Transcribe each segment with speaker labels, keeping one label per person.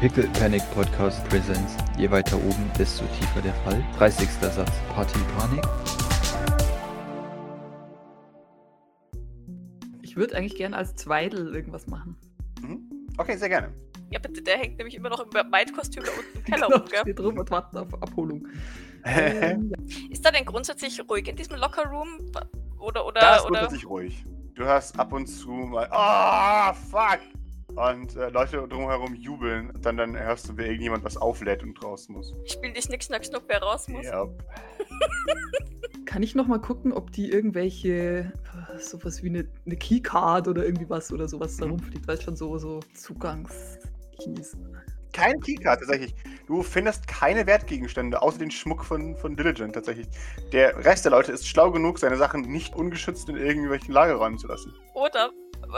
Speaker 1: Pickle Panic Podcast Presents. Je weiter oben, desto tiefer der Fall. 30. Satz. Party Panik.
Speaker 2: Ich würde eigentlich gerne als Zweidel irgendwas machen.
Speaker 3: Mhm. Okay, sehr gerne.
Speaker 4: Ja, bitte, der hängt nämlich immer noch im Maid-Kostüm da unten im Keller
Speaker 2: Genau,
Speaker 4: rum, gell?
Speaker 2: steht rum und wartet auf Abholung. Ähm,
Speaker 4: Ist da denn grundsätzlich ruhig in diesem Lockerroom? Oder, oder,
Speaker 3: da ist
Speaker 4: oder?
Speaker 3: grundsätzlich ruhig. Du hörst ab und zu mal, ah, fuck! Und äh, Leute drumherum jubeln. Und dann, dann hörst du, wie irgendjemand was auflädt und raus muss.
Speaker 4: Spiel die Schnick, Schnack, Schnuck, wer raus muss.
Speaker 3: Ja.
Speaker 2: Kann ich noch mal gucken, ob die irgendwelche äh, sowas wie eine, eine Keycard oder irgendwie was oder sowas da
Speaker 3: Mhm.
Speaker 2: rumfliegt, weil es schon so so Zugangskeys.
Speaker 3: Kein Keycard tatsächlich. Du findest keine Wertgegenstände, außer den Schmuck von, von Diligent tatsächlich. Der Rest der Leute ist schlau genug, seine Sachen nicht ungeschützt in irgendwelchen Lagerräumen zu lassen.
Speaker 4: Oder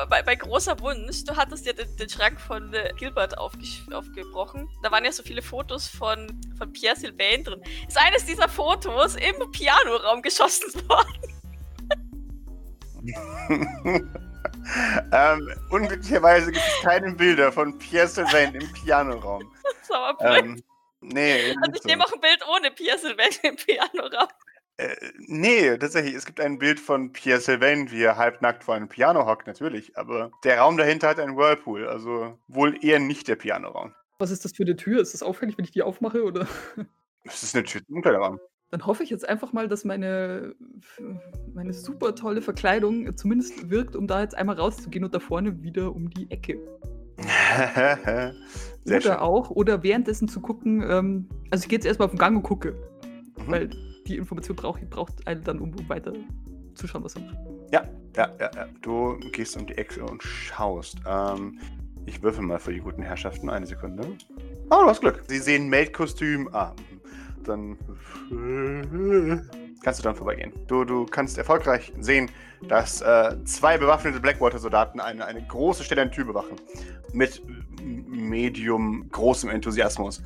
Speaker 4: bei, bei großer Wunsch, du hattest ja den, den Schrank von äh, Gilbert aufgebrochen. Da waren ja so viele Fotos von, von Pierre Sylvain drin. Ist eines dieser Fotos im Pianoraum geschossen worden?
Speaker 3: ähm, unglücklicherweise gibt es keine Bilder von Pierre Sylvain im Pianoraum.
Speaker 4: Das war aber blöd.
Speaker 3: Ähm, nee,
Speaker 4: Also ich
Speaker 3: so.
Speaker 4: nehme auch ein Bild ohne Pierre Sylvain im Pianoraum.
Speaker 3: Äh, nee, tatsächlich. Es gibt ein Bild von Pierre Sylvain, wie er halbnackt vor einem Piano hockt, natürlich. Aber der Raum dahinter hat einen Whirlpool, also wohl eher nicht der Pianoraum.
Speaker 2: Was ist das für eine Tür? Ist das auffällig, wenn ich die aufmache oder?
Speaker 3: Es ist eine Tür zum Umkleideraum.
Speaker 2: Dann hoffe ich jetzt einfach mal, dass meine, meine super tolle Verkleidung zumindest wirkt, um da jetzt einmal rauszugehen und da vorne wieder um die Ecke. Oder
Speaker 3: schön.
Speaker 2: auch, oder währenddessen zu gucken, ähm, also ich gehe jetzt erstmal auf den Gang und gucke,
Speaker 3: Mhm.
Speaker 2: weil die Information braucht braucht einen dann, um, weiter zu schauen, was er macht.
Speaker 3: Ja, ja, ja, ja. Du gehst um die Ecke und schaust. Ähm, ich würfel mal für die guten Herrschaften eine Sekunde. Oh, du hast Glück. Sie sehen Maid-Kostüm. Ah, dann kannst du dann vorbeigehen. Du, du kannst erfolgreich sehen, dass äh, zwei bewaffnete Blackwater-Soldaten eine, eine große Stelle an Tür bewachen. Mit medium großem Enthusiasmus.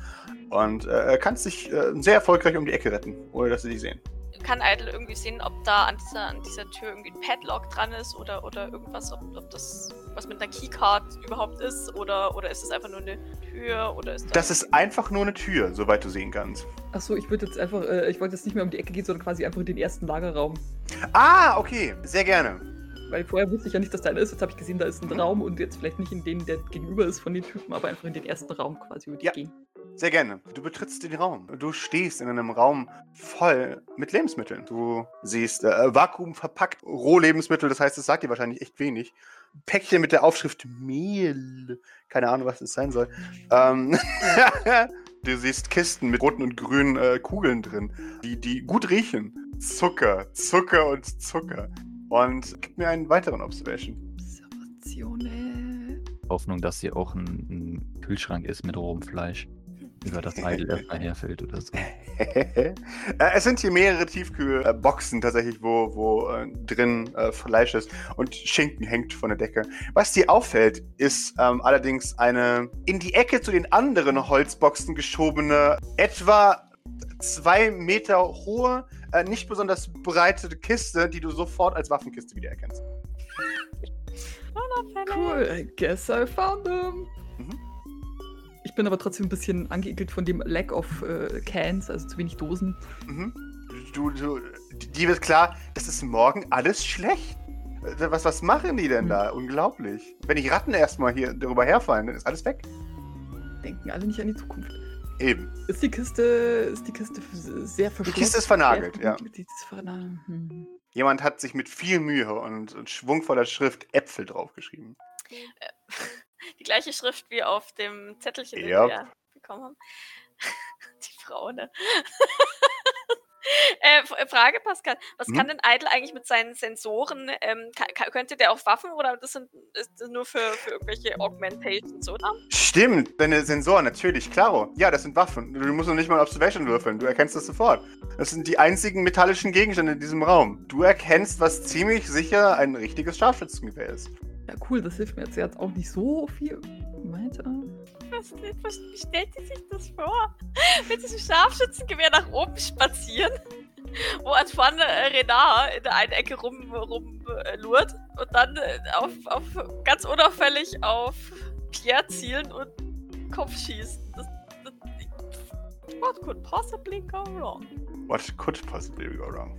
Speaker 3: Und äh, kannst dich äh, sehr erfolgreich um die Ecke retten, ohne dass sie dich sehen.
Speaker 4: Kann Idle irgendwie sehen, ob da an dieser, an dieser Tür irgendwie ein Padlock dran ist oder, oder irgendwas, ob, ob das was mit einer Keycard überhaupt ist oder, oder ist es einfach nur eine Tür oder ist da
Speaker 3: Das ist einfach nur eine Tür, soweit du sehen kannst.
Speaker 2: Achso, ich würde jetzt einfach, äh, ich wollte jetzt nicht mehr um die Ecke gehen, sondern quasi einfach in den ersten Lagerraum.
Speaker 3: Ah, okay, sehr gerne.
Speaker 2: Weil vorher wusste ich ja nicht, dass da einer ist. Jetzt habe ich gesehen, da ist ein
Speaker 3: Mhm.
Speaker 2: Raum und jetzt vielleicht nicht in den, der gegenüber ist von den Typen, aber einfach in den ersten Raum quasi würde ich
Speaker 3: Ja.
Speaker 2: gehen.
Speaker 3: Sehr gerne. Du betrittst den Raum. Du stehst in einem Raum voll mit Lebensmitteln. Du siehst äh, Vakuum verpackt Rohlebensmittel, das heißt, es sagt dir wahrscheinlich echt wenig. Päckchen mit der Aufschrift Mehl. Keine Ahnung, was das sein soll. Ähm, du siehst Kisten mit roten und grünen äh, Kugeln drin, die, die gut riechen. Zucker, Zucker und Zucker. Und gib mir einen weiteren Observation.
Speaker 2: Observationen.
Speaker 1: Hoffnung, dass hier auch ein, ein Kühlschrank ist mit rohem Fleisch. Über das Idle erstmal herfällt oder so.
Speaker 3: Äh, es sind hier mehrere Tiefkühlboxen tatsächlich, wo, wo äh, drin äh, Fleisch ist und Schinken hängt von der Decke. Was dir auffällt, ist ähm, allerdings eine in die Ecke zu den anderen Holzboxen geschobene, etwa zwei Meter hohe, äh, nicht besonders breite Kiste, die du sofort als Waffenkiste wiedererkennst.
Speaker 2: Cool, I guess I found them.
Speaker 3: Mhm.
Speaker 2: Ich bin aber trotzdem ein bisschen angeekelt von dem Lack of äh, Cans, also zu wenig Dosen.
Speaker 3: Mhm. Du, du, die wird klar, das ist morgen alles schlecht. Äh, Was, was machen die denn
Speaker 2: Hm.
Speaker 3: da? Unglaublich. Wenn die Ratten erstmal hier darüber herfallen, dann ist alles weg.
Speaker 2: Denken alle nicht an die Zukunft.
Speaker 3: Eben.
Speaker 2: Ist die Kiste, ist die Kiste sehr verschlossen?
Speaker 3: Kiste ist vernagelt, ja.
Speaker 2: Die ist vernagelt. Hm.
Speaker 3: Jemand hat sich mit viel Mühe und, und schwungvoller Schrift Äpfel draufgeschrieben.
Speaker 4: die gleiche Schrift wie auf dem Zettelchen, den
Speaker 3: Yep.
Speaker 4: wir bekommen haben? Die Frau, ne? äh, äh, Frage, Pascal. Was
Speaker 3: Mhm.
Speaker 4: kann denn Idle eigentlich mit seinen Sensoren? Ähm, ka- ka- könnte der auch Waffen oder das sind ist das nur für, für irgendwelche Augmentations, oder?
Speaker 3: Stimmt, deine Sensoren, natürlich, klaro. Ja, das sind Waffen. Du musst noch nicht mal Observation würfeln. Du erkennst das sofort. Das sind die einzigen metallischen Gegenstände in diesem Raum. Du erkennst, was ziemlich sicher ein richtiges Scharfschützengewehr ist.
Speaker 2: Ja, cool, das hilft mir jetzt. Hat auch nicht so viel weiter.
Speaker 4: Was, was, wie stellt sie sich das vor? Mit diesem Scharfschützengewehr nach oben spazieren, wo Antoine äh, Renard in der einen Ecke rum, rum äh, lurt und dann äh, auf, auf ganz unauffällig auf Pierre zielen und Kopf schießen. Das, das, what could possibly go wrong?
Speaker 3: What could possibly go wrong?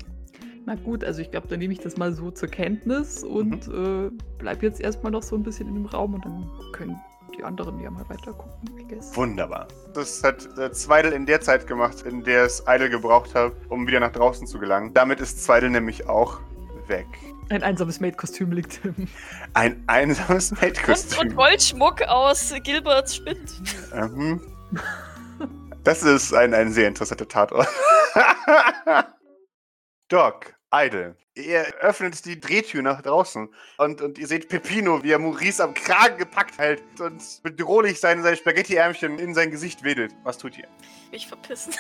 Speaker 2: Na gut, also ich glaube, dann nehme ich das mal so zur Kenntnis und äh, bleib jetzt erstmal noch so ein bisschen in dem Raum und dann können die anderen ja mal weiter gucken, I guess.
Speaker 3: Wunderbar. Das hat äh, Zweidel in der Zeit gemacht, in der es Idle gebraucht hat, um wieder nach draußen zu gelangen. Damit ist Zweidel nämlich auch weg.
Speaker 2: Ein einsames Maid-Kostüm liegt im.
Speaker 3: Ein einsames
Speaker 4: Und,
Speaker 3: Maid-Kostüm.
Speaker 4: und Goldschmuck aus Gilberts Spind.
Speaker 3: Mhm. Das ist ein, ein sehr interessanter Tatort. Doc, Idle. Ihr öffnet die Drehtür nach draußen und, und ihr seht Peppino, wie er Maurice am Kragen gepackt hält und bedrohlich seine, seine Spaghetti-Ärmchen in sein Gesicht wedelt. Was tut ihr?
Speaker 4: Mich verpissen.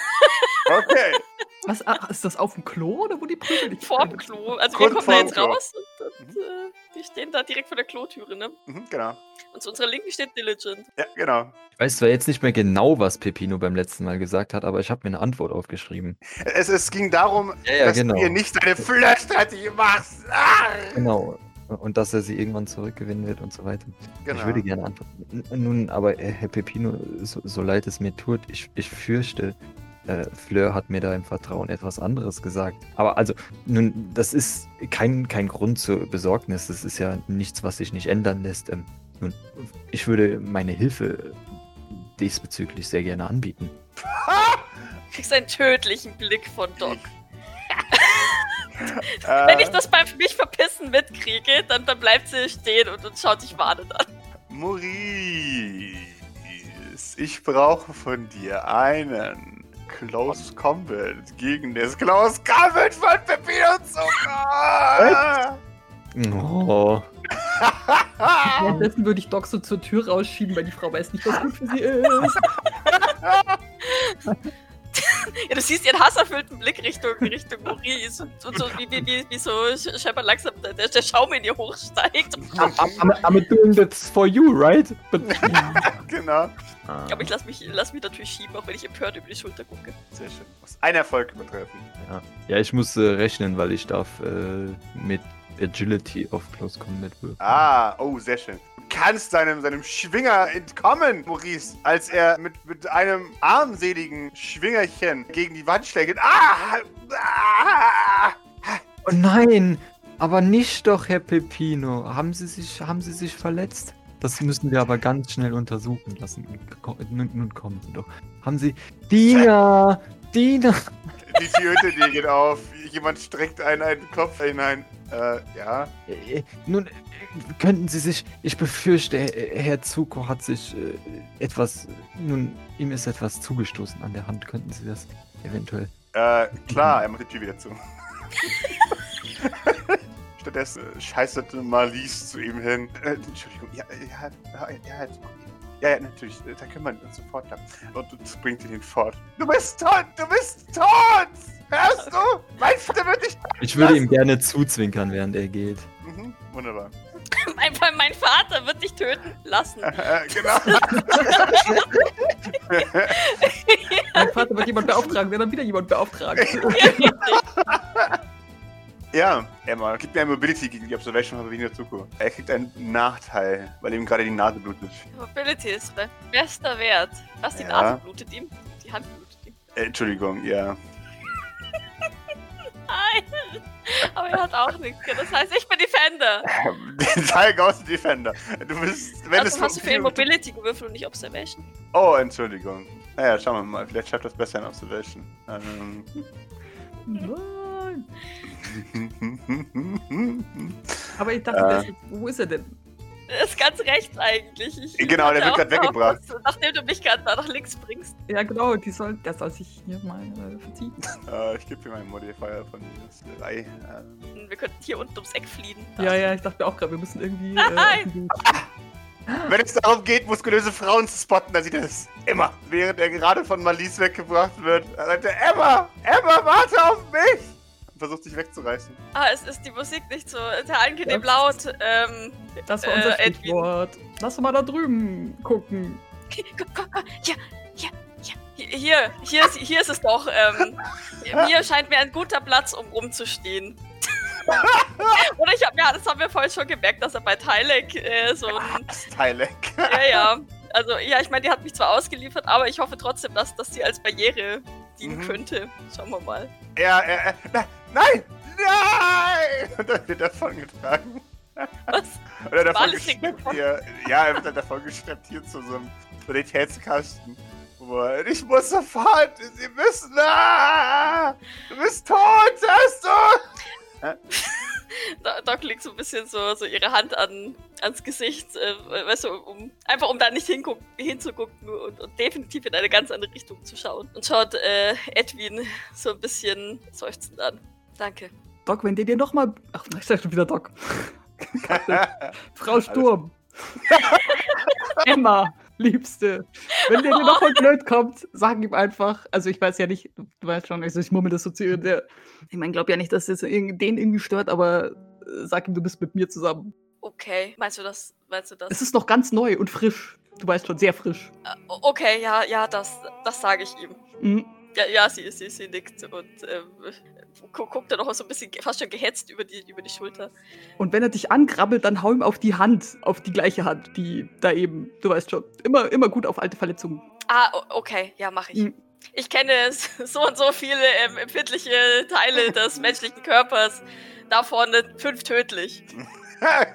Speaker 3: Okay.
Speaker 2: Was, ach, ist das auf dem Klo oder wo die Prügel liegen?
Speaker 4: Vorm Klo. Also
Speaker 3: Kurz
Speaker 4: wir kommen da jetzt
Speaker 3: Klo.
Speaker 4: raus und, und äh, die stehen da direkt vor der Klotüre, ne?
Speaker 3: Mhm, genau.
Speaker 4: Und zu unserer Linken steht Diligent.
Speaker 3: Ja, genau.
Speaker 1: Ich weiß zwar jetzt nicht mehr genau, was Pepino beim letzten Mal gesagt hat, aber ich habe mir eine Antwort aufgeschrieben.
Speaker 3: Es, es ging darum,
Speaker 1: Ja, ja,
Speaker 3: dass
Speaker 1: genau.
Speaker 3: du ihr nicht deine Flirt-Strategie machst. Ah!
Speaker 1: Genau. Und dass er sie irgendwann zurückgewinnen wird und so weiter.
Speaker 3: Genau.
Speaker 1: Ich würde gerne antworten. Nun, aber äh, Herr Pepino, so, so leid es mir tut, ich, ich fürchte, äh, Fleur hat mir da im Vertrauen etwas anderes gesagt. Aber also, nun, das ist kein, kein Grund zur Besorgnis. Das ist ja nichts, was sich nicht ändern lässt. Ähm, nun, ich würde meine Hilfe diesbezüglich sehr gerne anbieten.
Speaker 4: Du kriegst einen tödlichen Blick von Doc.
Speaker 3: Äh,
Speaker 4: Wenn ich das beim mich verpissen mitkriege, dann, dann bleibt sie stehen und, und schaut dich warnend an.
Speaker 3: Maurice, ich brauche von dir einen Close Combat gegen das Close Combat von Pepino Zucker.
Speaker 1: Oh.
Speaker 2: Währenddessen würde ich Doc so zur Tür rausschieben, weil die Frau weiß nicht, was gut für sie ist.
Speaker 4: Ja, du siehst ihren hasserfüllten Blick Richtung, Richtung Maurice und, und so wie, wie, wie, wie so Shepard langsam der, der Schaum in ihr hochsteigt.
Speaker 1: I'm, I'm doing this for you, right? But,
Speaker 3: genau.
Speaker 4: Aber ich lass mich, lass mich natürlich schieben, auch wenn ich empört über die Schulter gucke.
Speaker 3: Sehr schön. Ein Erfolg übertreffen.
Speaker 1: Ja, ja ich muss äh, rechnen, weil ich darf äh, mit Agility auf Close Combat wirken.
Speaker 3: Ah, oh, sehr schön. Du kannst seinem, seinem Schwinger entkommen, Maurice, als er mit, mit einem armseligen Schwingerchen gegen die Wand schlägt. Ah! ah!
Speaker 1: Oh nein! Aber nicht doch, Herr Pepino. Haben Sie sich, haben Sie sich verletzt? Das müssen wir aber ganz schnell untersuchen lassen. Nun kommen Sie doch. Haben Sie. Dina! Dina!
Speaker 3: Die Tür hinter dir geht auf. Jemand streckt einen, einen Kopf hinein. Äh, ja.
Speaker 1: Äh, Nun, äh, könnten Sie sich. Ich befürchte, äh, Herr Zuko hat sich äh, etwas. Nun, ihm ist etwas zugestoßen an der Hand. Könnten Sie das eventuell.
Speaker 3: Äh, klar, er macht die Tür wieder zu. Stattdessen äh, scheißert Marlies zu ihm hin. Äh, Entschuldigung, ja, ja, ja, ja, ja, ja, natürlich, äh, da können wir uns sofort klappen. Und und bringt ihn fort. Du bist tot, du bist tot! Hörst du? Mein Vater wird dich...
Speaker 1: Ich würde ihm gerne zuzwinkern, während er geht.
Speaker 3: Mhm, wunderbar.
Speaker 4: Mein, mein Vater wird dich töten lassen.
Speaker 3: Äh, genau.
Speaker 2: Mein Vater wird jemand beauftragen, der dann wieder jemand beauftragen.
Speaker 3: Ja, Emma, gib mir ein Mobility gegen die Observation von Berliner Zuko. Er kriegt einen Nachteil, weil ihm gerade die Nase blutet.
Speaker 4: Mobility ist mein bester Wert. Was, die
Speaker 3: Ja.
Speaker 4: Nase blutet ihm? Die Hand blutet ihm.
Speaker 3: Äh, Entschuldigung, ja.
Speaker 4: Nein! Aber er hat auch nichts. Das heißt, ich bin Defender.
Speaker 3: Den Teil Ghost Defender. Du bist, wenn es
Speaker 4: Also hast du für ihn Mobility gewürfelt und nicht Observation?
Speaker 3: Oh, Entschuldigung. Naja, schauen wir mal. Vielleicht schafft das besser in Observation. Ähm.
Speaker 2: Nein. Aber ich dachte,
Speaker 3: Äh.
Speaker 2: ist, wo ist er denn?
Speaker 4: Er ist ganz rechts eigentlich. Ich
Speaker 3: Genau, der wird
Speaker 4: auch
Speaker 3: weggebracht.
Speaker 4: dass- Nachdem du mich gerade nach links bringst.
Speaker 2: Ja, genau, die soll, der soll sich hier mal äh, verziehen.
Speaker 3: äh, ich gebe ihm einen Modifier von minus 3. Ähm.
Speaker 4: Wir könnten hier unten ums Eck fliehen.
Speaker 2: Ja, ja, ich dachte mir auch gerade, wir müssen irgendwie. Äh,
Speaker 4: Nein!
Speaker 3: Wenn es darum geht, muskulöse Frauen zu spotten, dann sieht er das immer. Während er gerade von Malice weggebracht wird, er sagt er, Emma! Emma, warte auf mich! Versucht sich wegzureißen.
Speaker 4: Ah, es ist die Musik nicht so angenehm
Speaker 2: Ja.
Speaker 4: laut. Ähm,
Speaker 2: das war unser
Speaker 4: Äh, Edwin.
Speaker 2: Stichwort. Lass doch mal da drüben gucken.
Speaker 4: komm, komm, komm, hier, hier, hier, hier, hier ist, hier ist es doch. Ähm, hier scheint mir ein guter Platz, um rumzustehen. Oder ich hab, ja, das haben wir vorhin schon gemerkt, dass er bei Tylek äh, so ein
Speaker 3: Das Teilek.
Speaker 4: Ja, ja. Also, ja, ich meine, die hat mich zwar ausgeliefert, aber ich hoffe trotzdem, dass das sie als Barriere dienen
Speaker 3: Mhm.
Speaker 4: könnte. Schauen wir mal.
Speaker 3: Er, er, na, nein! Nein! Und dann wird er davongetragen.
Speaker 4: Was?
Speaker 3: Oder davon geschleppt hier. Ja, er wird dann davon geschleppt hier zu so einem Qualitätskasten. Ich muss sofort! Sie müssen! Ah, du bist tot! Hast du!
Speaker 4: Doc legt so ein bisschen so, so ihre Hand an, ans Gesicht, äh, weißt du, um, einfach um da nicht hinzugucken und, und definitiv in eine ganz andere Richtung zu schauen. Und schaut äh, Edwin so ein bisschen seufzend an. Danke.
Speaker 2: Doc, wenn der dir nochmal. Ach, ich sag schon wieder Doc. Frau Sturm. Emma, Liebste. Wenn der dir nochmal blöd kommt, sag ihm einfach. Also, ich weiß ja nicht, du weißt schon, also ich murmel das so zu ihr. Der, ich meine, glaub ja nicht, dass das den irgendwie stört, aber äh, sag ihm, du bist mit mir zusammen.
Speaker 4: Okay. Meinst du das? Meinst du das?
Speaker 2: Es ist noch ganz neu und frisch. Du weißt schon, sehr frisch.
Speaker 4: Äh, okay, ja, ja, das, das sage ich ihm.
Speaker 2: Mhm.
Speaker 4: Ja, ja, sie, sie, sie nickt und ähm, gu guckt dann noch so ein bisschen fast schon gehetzt über die, über die Schulter.
Speaker 2: Und wenn er dich angrabbelt, dann hau ihm auf die Hand, auf die gleiche Hand, die da eben, du weißt schon, immer, immer gut auf alte Verletzungen.
Speaker 4: Ah, okay, ja, mache ich.
Speaker 2: Mhm.
Speaker 4: Ich kenne so und so viele ähm, empfindliche Teile des menschlichen Körpers. Davon fünf tödlich.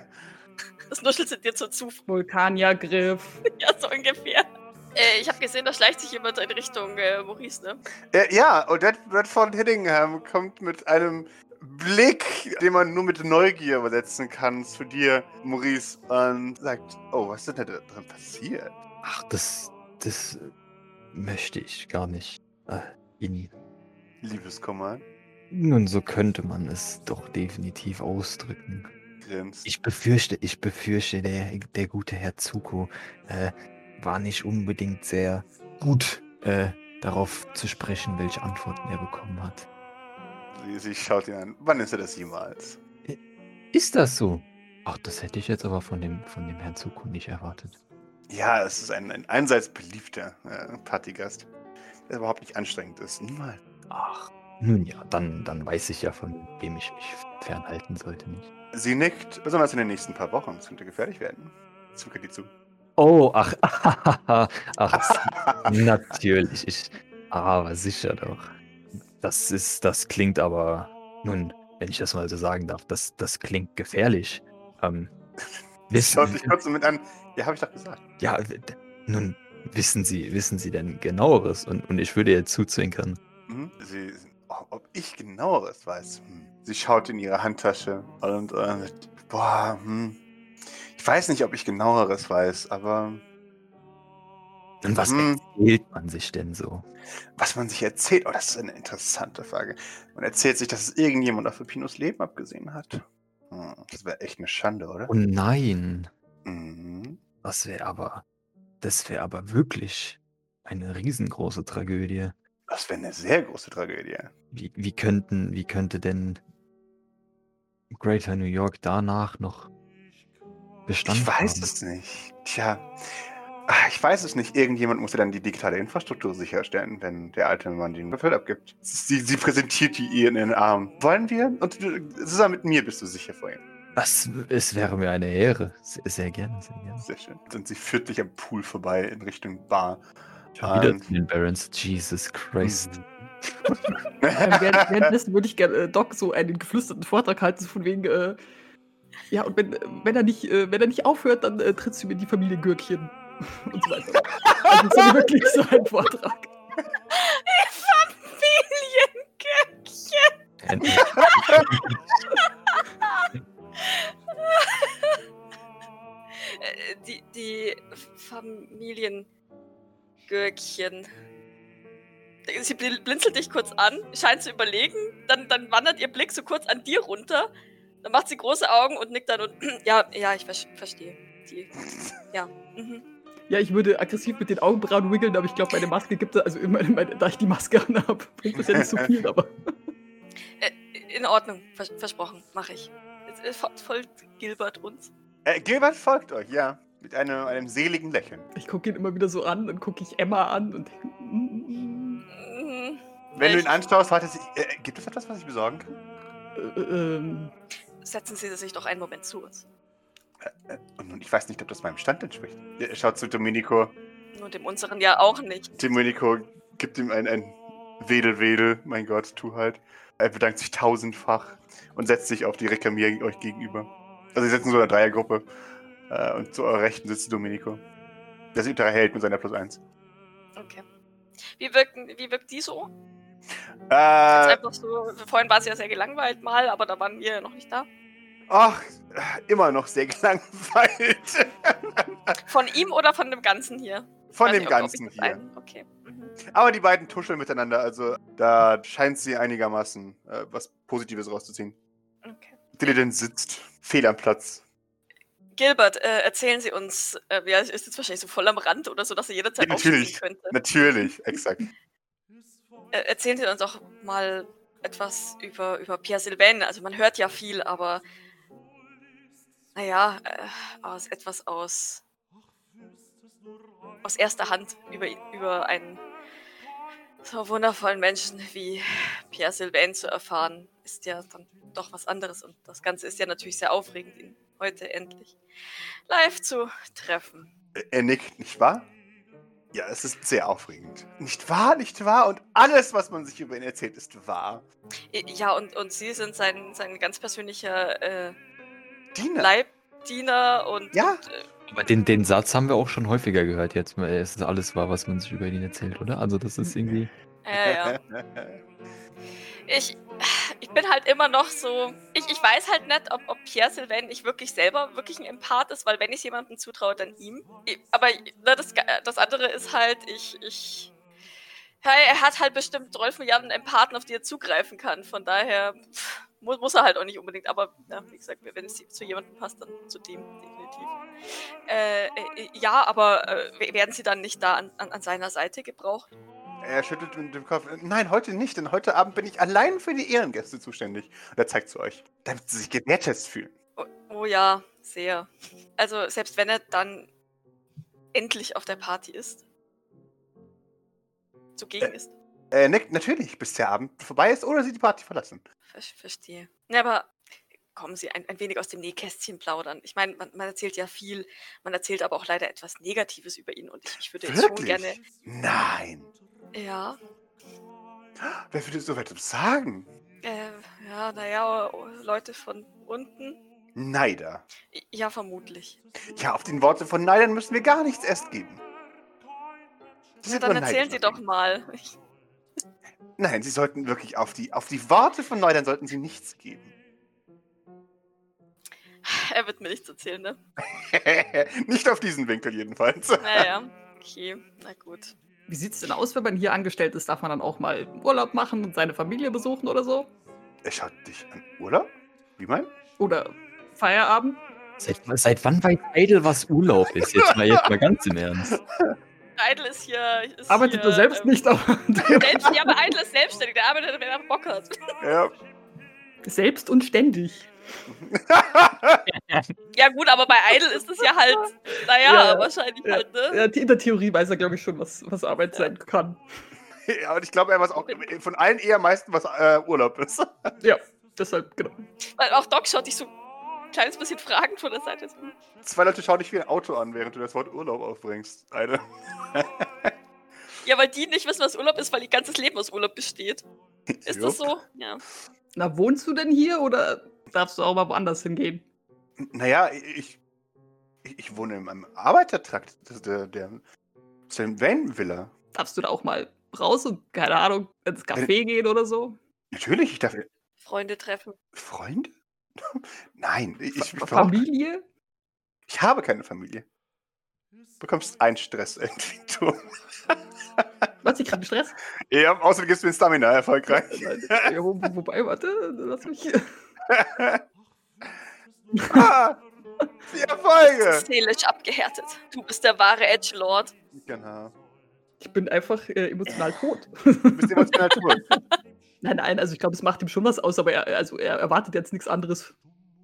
Speaker 4: Das nuschelt sie dir zur zu.
Speaker 2: Vulkaniergriff.
Speaker 4: Ja, so ungefähr. Äh, ich habe gesehen, da schleicht sich jemand in Richtung äh, Maurice, ne?
Speaker 3: Äh, ja, Odette Redford Hiddingham kommt mit einem Blick, den man nur mit Neugier übersetzen kann, zu dir, Maurice, und sagt, oh, was ist denn da drin passiert?
Speaker 1: Ach, das, das möchte ich gar nicht. Äh, Ihnen.
Speaker 3: Liebeskummer,
Speaker 1: Nun, so könnte man es doch definitiv ausdrücken.
Speaker 3: grinst.
Speaker 1: Ich befürchte, ich befürchte, der, der gute Herr Zuko äh, war nicht unbedingt sehr gut äh, darauf zu sprechen, welche Antworten er bekommen hat.
Speaker 3: Sie, sie schaut ihn an. Wann ist er das jemals?
Speaker 1: Ist das so? Ach, das hätte ich jetzt aber von dem, von dem Herrn Zuko nicht erwartet.
Speaker 3: Ja, es ist ein, ein einseits beliebter äh, Partygast, der überhaupt nicht anstrengend ist. Niemals.
Speaker 1: Ach, nun ja, dann, dann weiß ich ja, von wem ich mich fernhalten sollte, nicht?
Speaker 3: Sie nickt, besonders in den nächsten paar Wochen. Es könnte gefährlich werden. Zucker die zu.
Speaker 1: Oh, ach, ach, natürlich. Ich, aber sicher doch. Das ist, das klingt aber, nun, wenn ich das mal so sagen darf, das, das klingt gefährlich. Ähm,
Speaker 3: Schaut sich
Speaker 1: wissen,
Speaker 3: kurz mit an. Ja, habe ich doch gesagt.
Speaker 1: ja, nun, wissen Sie, wissen Sie denn genaueres? Und, und ich würde jetzt zuzwinkern.
Speaker 3: Mhm. Sie, ob ich genaueres weiß. Hm. Sie schaut in ihre Handtasche und äh, boah, hm. Ich weiß nicht, ob ich genaueres weiß, aber
Speaker 1: Und was
Speaker 3: Hm.
Speaker 1: erzählt man sich denn so?
Speaker 3: was man sich erzählt, oh, das ist eine interessante Frage. Man erzählt sich, dass es irgendjemand auf Pepinos Leben abgesehen hat. Hm. Das wäre echt eine Schande, oder?
Speaker 1: Oh nein,
Speaker 3: Mhm.
Speaker 1: das wäre aber, das wäre aber wirklich eine riesengroße Tragödie.
Speaker 3: Das wäre eine sehr große Tragödie.
Speaker 1: Wie, wie könnten, wie könnte denn Greater New York danach noch bestanden
Speaker 3: Ich weiß
Speaker 1: haben?
Speaker 3: es nicht. Tja, ah, ich weiß es nicht. Irgendjemand muss ja dann die digitale Infrastruktur sicherstellen, wenn der alte Mann den Befehl abgibt. Sie, sie präsentiert die ihr in den Arm. Wollen wir? Und zusammen mit mir bist du sicher vor ihm.
Speaker 1: Das, es wäre mir eine Ehre. Sehr, sehr gerne, sehr gerne.
Speaker 3: Sehr schön. Und sie führt dich am Pool vorbei in Richtung Bar.
Speaker 1: Schon wieder
Speaker 3: Ähm.
Speaker 1: zu den Barons. Jesus Christ.
Speaker 2: Ähm, während, währenddessen würde ich gerne äh, Doc so einen geflüsterten Vortrag halten, so von wegen, äh, ja, und wenn, wenn, er nicht, äh, wenn er nicht aufhört, dann äh, trittst du mir die Familie Gürkchen und so weiter. Also so wirklich so ein Vortrag.
Speaker 4: Familiengürkchen. Äh, die, die Familiengürkchen. Sie bl- blinzelt dich kurz an, scheint zu überlegen, dann, dann wandert ihr Blick so kurz an dir runter, dann macht sie große Augen und nickt dann und ja, ja, ich ver verstehe. Die, ja. Mhm.
Speaker 2: Ja, ich würde aggressiv mit den Augenbrauen wiggeln, aber ich glaube, meine Maske gibt es, also immer, meine, da ich die Maske anhabe, bringt das ja nicht so viel, aber
Speaker 4: In Ordnung, vers versprochen, mache ich. Jetzt, äh, fol- folgt Gilbert uns.
Speaker 3: Äh, Gilbert folgt euch, ja. Mit einem, einem seligen Lächeln.
Speaker 2: ich gucke ihn immer wieder so an, dann gucke ich Emma an und
Speaker 4: Mhm.
Speaker 3: Wenn du
Speaker 4: Ich-
Speaker 3: ihn anschaust, wartet sie. Äh, gibt es etwas, was ich besorgen kann?
Speaker 2: äh, ähm,
Speaker 4: Setzen Sie sich doch einen Moment zu uns.
Speaker 3: Äh, Und nun, ich weiß nicht, ob das meinem Stand entspricht. Schaut zu Domenico.
Speaker 4: Nur dem unseren ja auch nicht.
Speaker 3: Domenico gibt ihm ein, ein Wedel, Wedel. Mein Gott, tu halt. Er bedankt sich tausendfach und setzt sich auf die Rekamier euch gegenüber. Also, sie sitzen so in einer Dreiergruppe. Äh, und zu eurer Rechten sitzt Domenico. Der sich unterhält mit seiner Plus 1.
Speaker 4: Okay. Wie, wirken, wie wirkt die so?
Speaker 3: Äh,
Speaker 4: Einfach so, vorhin war sie ja sehr gelangweilt mal, aber da waren wir ja noch nicht da.
Speaker 3: ach, immer noch sehr gelangweilt.
Speaker 4: Von ihm oder von dem Ganzen hier?
Speaker 3: Von dem
Speaker 4: nicht, ob- ob
Speaker 3: Ganzen
Speaker 4: das
Speaker 3: hier.
Speaker 4: ein- Okay. Mhm.
Speaker 3: Aber die beiden tuscheln miteinander, also da scheint sie einigermaßen äh, was Positives rauszuziehen.
Speaker 4: okay.
Speaker 3: Diligent sitzt, fehl am Platz.
Speaker 4: Gilbert, äh, erzählen Sie uns, äh, ja, ist jetzt wahrscheinlich so voll am Rand oder so, dass er jederzeit
Speaker 3: Ja, natürlich.
Speaker 4: könnte.
Speaker 3: Natürlich, exakt.
Speaker 4: Äh, erzählen Sie uns auch mal etwas über, über Pierre Sylvain. Also man hört ja viel, aber naja, äh, aus etwas aus, aus erster Hand über, über einen so wundervollen Menschen wie Pierre Sylvain zu erfahren, ist ja dann doch was anderes. Und das Ganze ist ja natürlich sehr aufregend, ihn heute endlich live zu treffen.
Speaker 3: Äh, Er nickt, nicht wahr? Ja, es ist sehr aufregend. Nicht wahr, nicht wahr? Und alles, was man sich über ihn erzählt, ist wahr.
Speaker 4: Ja, und, und Sie sind sein, sein ganz persönlicher äh,
Speaker 3: Diener.
Speaker 4: Leibdiener und,
Speaker 3: Ja.
Speaker 4: und äh,
Speaker 1: Aber den, den Satz haben wir auch schon häufiger gehört jetzt. Es ist alles wahr, was man sich über ihn erzählt, oder? Also das ist irgendwie.
Speaker 4: äh, ja. Ich, ich bin halt immer noch so. Ich, ich weiß halt nicht, ob, ob Pierre Sylvain nicht wirklich selber wirklich ein Empath ist, weil wenn ich jemandem zutraue, dann ihm. Aber ne, das, das andere ist halt, ich. ich er hat halt bestimmt 12 Milliarden Empathen, auf die er zugreifen kann. Von daher pff, muss, muss er halt auch nicht unbedingt. Aber ja, wie gesagt, wenn es zu jemandem passt, dann zu dem definitiv. Äh, äh, ja, aber äh, werden sie dann nicht da an, an, an seiner Seite gebraucht?
Speaker 3: Er schüttelt mit dem Kopf. Nein, heute nicht, denn heute Abend bin ich allein für die Ehrengäste zuständig. Und er zeigt zu euch, damit sie sich gewertschätzt fühlen.
Speaker 4: Oh, oh ja, sehr. Also selbst wenn er dann endlich auf der Party ist. Zugegen ist.
Speaker 3: Er nickt natürlich, bis der Abend vorbei ist oder sie die Party verlassen.
Speaker 4: Ver verstehe. Ja, aber kommen Sie ein, ein wenig aus dem Nähkästchen plaudern. Ich meine, man, man erzählt ja viel, man erzählt aber auch leider etwas Negatives über ihn und ich, ich würde jetzt schon gerne.
Speaker 3: Nein.
Speaker 4: Ja,
Speaker 3: Wer würde so etwas sagen?
Speaker 4: äh, ja, naja, Leute von unten.
Speaker 3: Neider.
Speaker 4: Ja, vermutlich.
Speaker 3: Ja, auf den Worte von Neidern müssen wir gar nichts erst geben.
Speaker 4: Ja, dann erzählen Sie doch mal.
Speaker 3: Nein, Sie sollten wirklich auf die, auf die Worte von Neidern sollten Sie nichts geben.
Speaker 4: er wird mir nichts erzählen, ne?
Speaker 3: Nicht auf diesen Winkel jedenfalls.
Speaker 4: Naja, okay, na gut.
Speaker 2: Wie sieht's denn aus, wenn man hier angestellt ist? Darf man dann auch mal Urlaub machen und seine Familie besuchen oder so?
Speaker 3: Er schaut dich an. Urlaub? Wie mein?
Speaker 2: Oder Feierabend?
Speaker 1: Seit, seit wann weiß Idle, was Urlaub ist? Jetzt mal, jetzt mal ganz im Ernst.
Speaker 4: Idle ist hier. Ist
Speaker 2: Arbeitet
Speaker 4: hier,
Speaker 2: er selbst
Speaker 4: ähm,
Speaker 2: nicht, aber
Speaker 4: Selbst, ja, aber Idle ist selbstständig. Der arbeitet, wenn er Bock hat.
Speaker 3: Ja.
Speaker 2: selbst und ständig.
Speaker 4: Ja, gut, aber bei Idle ist es ja halt. Naja,
Speaker 2: Ja,
Speaker 4: wahrscheinlich
Speaker 2: ja.
Speaker 4: halt, ne?
Speaker 2: Ja, in der Theorie weiß er, glaube ich, schon, was, was Arbeit sein kann.
Speaker 3: ja, und ich glaube, er weiß auch von allen eher am meisten, was äh, Urlaub ist.
Speaker 2: Ja, deshalb, genau.
Speaker 4: Weil auch Doc schaut dich so ein kleines bisschen fragend von der Seite.
Speaker 3: Zwei Leute schauen dich wie ein Auto an, während du das Wort Urlaub aufbringst. Eine.
Speaker 4: Ja, weil die nicht wissen, was Urlaub ist, weil ihr ganzes Leben aus Urlaub besteht. Ist das so? Ja.
Speaker 2: Na, wohnst du denn hier oder darfst du auch mal woanders hingehen?
Speaker 3: Naja, ich, ich, ich wohne in einem Arbeitertrakt. Der, der Sylvain Villa.
Speaker 2: Darfst du da auch mal raus und, keine Ahnung, ins Café gehen oder so?
Speaker 3: Natürlich, ich darf.
Speaker 4: Freunde treffen.
Speaker 3: Freunde? Nein, ich, ich,
Speaker 2: Fa-
Speaker 3: brauch-
Speaker 2: Familie?
Speaker 3: ich habe keine Familie. Du bekommst einen Stressentwicklung.
Speaker 2: Was, ich gerade Stress?
Speaker 3: Ja, außerdem gibst du mir Stamina erfolgreich.
Speaker 2: ja, wo, wo- wobei, warte, lass mich.
Speaker 3: ah, die Erfolge!
Speaker 4: Seelisch abgehärtet. Du bist der wahre Edgelord.
Speaker 3: Genau.
Speaker 2: Ich bin einfach äh, emotional tot.
Speaker 3: Du bist emotional tot.
Speaker 2: nein, nein, also ich glaube, es macht ihm schon was aus, aber er, also er erwartet jetzt nichts anderes.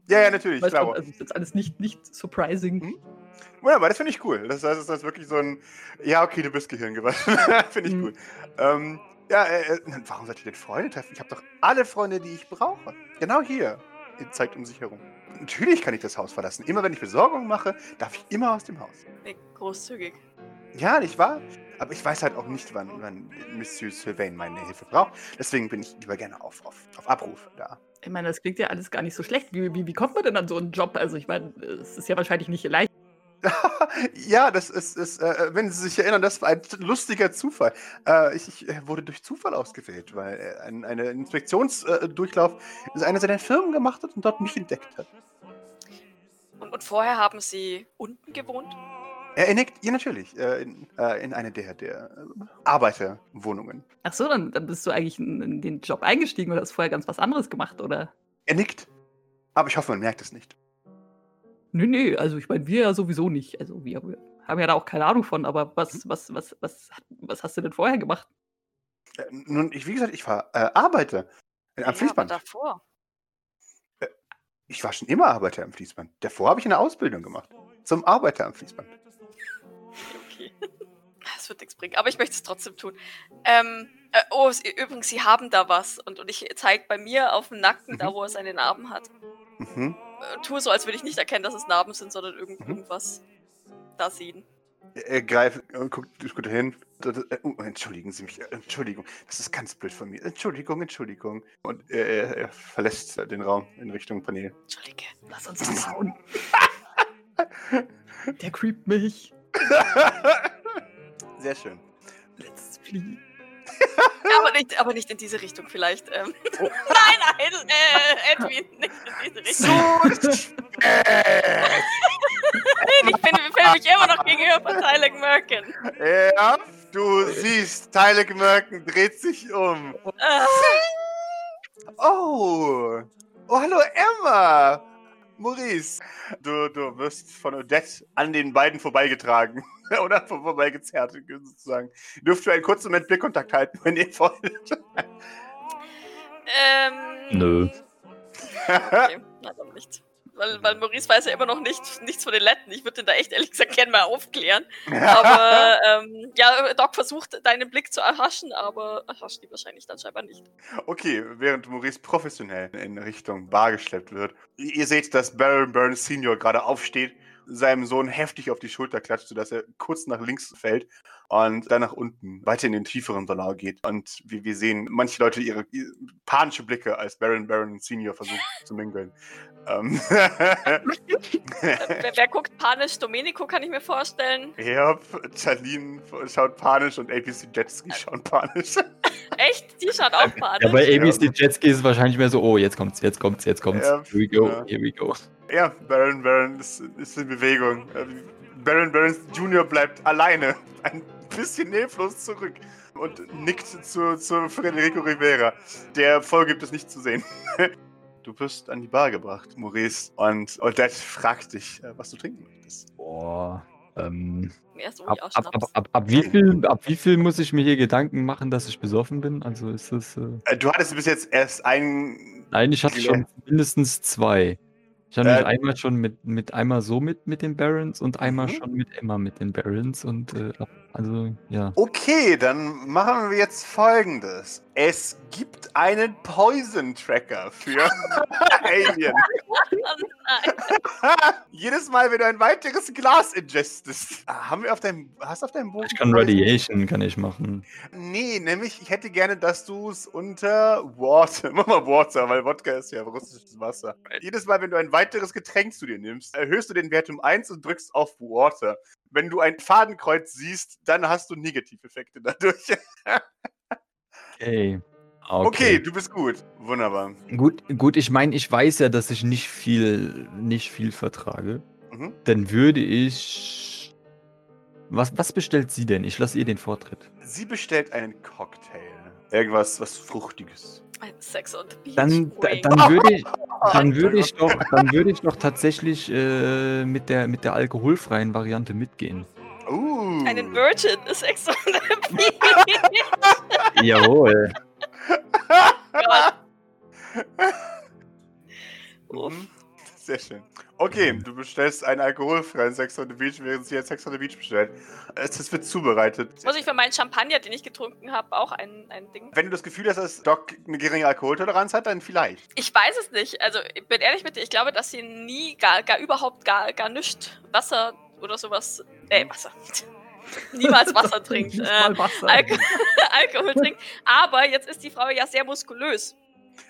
Speaker 3: Ja, ja, natürlich,
Speaker 2: Weißt
Speaker 3: klar.
Speaker 2: also ist jetzt alles nicht, nicht surprising.
Speaker 3: Mhm. Wunderbar, das finde ich cool. Das heißt, das ist wirklich so ein, ja, okay, du bist gehirngewaschen. finde ich
Speaker 2: Mhm.
Speaker 3: cool. Ähm, ja, äh, äh, warum sollt ihr denn Freunde treffen? Ich habe doch alle Freunde, die ich brauche. Genau hier. Ihr zeigt um sich herum. Natürlich kann ich das Haus verlassen. Immer wenn ich Besorgung mache, darf ich immer aus dem Haus.
Speaker 4: Nee, großzügig.
Speaker 3: Ja, nicht wahr? Aber ich weiß halt auch nicht, wann, wann Monsieur Sylvain meine Hilfe braucht. Deswegen bin ich lieber gerne auf, auf, auf Abruf da.
Speaker 2: Ich meine, das klingt ja alles gar nicht so schlecht. Wie, wie, wie kommt man denn an so einen Job? Also, ich meine, es ist ja wahrscheinlich nicht leicht.
Speaker 3: ja, das ist, ist äh, wenn Sie sich erinnern, das war ein lustiger Zufall. Äh, ich, ich äh, wurde durch Zufall ausgewählt, weil äh, ein, eine Inspektionsdurchlauf eine seiner Firmen gemacht hat und dort mich entdeckt hat.
Speaker 4: Und, und vorher haben Sie unten gewohnt?
Speaker 3: Er nickt, ja natürlich, äh, in, äh, in eine der, der äh, Arbeiterwohnungen.
Speaker 2: Ach so, dann, dann bist du eigentlich in, in den Job eingestiegen oder hast vorher ganz was anderes gemacht, oder?
Speaker 3: Er nickt, aber ich hoffe, man merkt es nicht.
Speaker 2: Nee, nee, also ich meine, wir ja sowieso nicht. Also wir, wir haben ja da auch keine Ahnung von, aber was, was, was, was, was hast du denn vorher gemacht?
Speaker 3: Äh, nun, ich, wie gesagt, ich war äh, Arbeiter äh, am
Speaker 4: Ja,
Speaker 3: Fließband.
Speaker 4: aber davor.
Speaker 3: Ich war schon immer Arbeiter am Fließband. Davor habe ich eine Ausbildung gemacht. Zum Arbeiter am Fließband.
Speaker 4: Okay. Das wird nichts bringen, aber ich möchte es trotzdem tun. Ähm, äh, oh, übrigens, Sie haben da was. Und, und ich zeige bei mir auf dem Nacken, da
Speaker 3: Mhm.
Speaker 4: wo er seine Narben hat.
Speaker 3: Mhm.
Speaker 4: Tue so, als würde ich nicht erkennen, dass es Narben sind, sondern irgend,
Speaker 3: Mhm.
Speaker 4: irgendwas da sehen.
Speaker 3: Er, greift und guckt, guckt hin. Das- das- äh, oh, entschuldigen Sie mich. äh, Entschuldigung. Das ist ganz blöd von mir. Entschuldigung, Entschuldigung. Und er, er, er verlässt den Raum in Richtung Panel.
Speaker 4: Entschuldige.
Speaker 2: Lass uns abhauen. Der creept mich.
Speaker 3: Sehr schön.
Speaker 2: Let's flee.
Speaker 4: Aber, nicht, aber nicht in diese Richtung vielleicht. Ähm. nein, nein, äh, Edwin, nicht in diese Richtung.
Speaker 3: So!
Speaker 4: Ich bin, befinde mich immer noch gegenüber von Tyler Merkin.
Speaker 3: Ja, du siehst, Tyler Merken dreht sich um.
Speaker 4: Äh,
Speaker 3: Oh! Oh, hallo Emma! Maurice! Du, du wirst von Odette an den beiden vorbeigetragen. Oder vor- vorbeigezerrt, sozusagen. Ihr dürft für einen kurzen Moment Blickkontakt halten, wenn ihr wollt.
Speaker 4: ähm,
Speaker 1: Nö.
Speaker 4: Okay, na dann nicht. Weil, weil Maurice weiß ja immer noch nicht, nichts von den Letten. Ich würde den da echt ehrlich gesagt gerne mal aufklären. Aber ähm, ja, Doc versucht deinen Blick zu erhaschen, aber erhascht ihn wahrscheinlich dann scheinbar nicht.
Speaker 3: Okay, während Maurice professionell in Richtung Bar geschleppt wird. Ihr seht, dass Baron Burns Senior gerade aufsteht, seinem Sohn heftig auf die Schulter klatscht, sodass er kurz nach links fällt und dann nach unten weiter in den tieferen Salon geht. Und wie wir sehen, manche Leute ihre, panische Blicke, als Baron Baron Senior versucht zu mingeln. Ähm
Speaker 4: Äh, wer, wer guckt panisch? Domenico kann ich mir vorstellen.
Speaker 3: ja, Charlene schaut panisch und APC Jetski schaut panisch.
Speaker 4: Echt? Die schaut auch panisch.
Speaker 1: Ja, bei ABC Jetski ist es wahrscheinlich mehr so, oh, jetzt kommt's, jetzt kommt's, jetzt kommt's.
Speaker 3: Ja,
Speaker 1: here we go,
Speaker 3: ja.
Speaker 1: here we go.
Speaker 3: Ja, Baron Baron ist, ist in Bewegung. Baron Baron Jr. bleibt alleine, ein bisschen hilflos zurück und nickt zu, zu Federico Rivera. Der vorgibt es nicht zu sehen. Du wirst an die Bar gebracht, Maurice, und Odette fragt dich, äh, was du trinken möchtest.
Speaker 1: Boah. Ähm, ab, ab, ab, ab, ab, wie viel, ab wie viel muss ich mir hier Gedanken machen, dass ich besoffen bin? Also ist das. Äh,
Speaker 3: Äh, Du hattest bis jetzt erst ein.
Speaker 1: nein, ich hatte schon mindestens zwei. Ich hatte
Speaker 3: Äh,
Speaker 1: mich einmal schon mit, mit einmal so mit, mit den Barons und einmal
Speaker 3: Mhm.
Speaker 1: schon mit Emma mit den Barons und äh, also ja.
Speaker 3: Okay, dann machen wir jetzt folgendes. Es gibt einen Poison Tracker für Alien. Jedes Mal, wenn du ein weiteres Glas ingestest. Ah, Haben wir auf deinem. Hast du auf deinem Bogen?
Speaker 1: Ich kann Radiation, kann ich machen.
Speaker 3: Nee, nämlich, ich hätte gerne, dass du es unter Water. Mach mal Water, weil Wodka ist ja russisches Wasser. Jedes Mal, wenn du ein weiteres Getränk zu dir nimmst, erhöhst du den Wert um 1 und drückst auf Water. Wenn du ein Fadenkreuz siehst, dann hast du Negativeffekte dadurch.
Speaker 1: Okay.
Speaker 3: Okay, du bist gut. Wunderbar.
Speaker 1: Gut, gut, ich meine, ich weiß ja, dass ich nicht viel, nicht viel vertrage.
Speaker 3: Mhm.
Speaker 1: Dann würde ich. Was, was bestellt sie denn? Ich lasse ihr den Vortritt.
Speaker 3: Sie bestellt einen Cocktail. Irgendwas, was Fruchtiges.
Speaker 4: Sex on the Beach.
Speaker 1: Dann, dann würde ich, dann würde ich doch, dann würde ich doch tatsächlich äh, mit der mit der alkoholfreien Variante mitgehen.
Speaker 3: Uh.
Speaker 4: Einen Virgin Sex on the Beach.
Speaker 1: Jawohl.
Speaker 4: Gott. Uff.
Speaker 3: Mhm. Sehr schön. Okay, du bestellst einen alkoholfreien Sex on the Beach, während sie jetzt Sex on the Beach bestellt. Es es wird zubereitet.
Speaker 4: Muss ich für meinen Champagner, den ich getrunken habe, auch ein, ein Ding?
Speaker 3: Wenn du das Gefühl hast, dass Doc eine geringe Alkoholtoleranz hat, dann vielleicht.
Speaker 4: Ich weiß es nicht. Also, ich bin ehrlich mit dir, ich glaube, dass sie nie, gar, gar überhaupt, gar, gar nichts Wasser oder sowas. Äh, Wasser. Niemals Wasser trinkt. Äh,
Speaker 2: Wasser.
Speaker 4: Alko Alkohol trinkt. Aber jetzt ist die Frau ja sehr muskulös.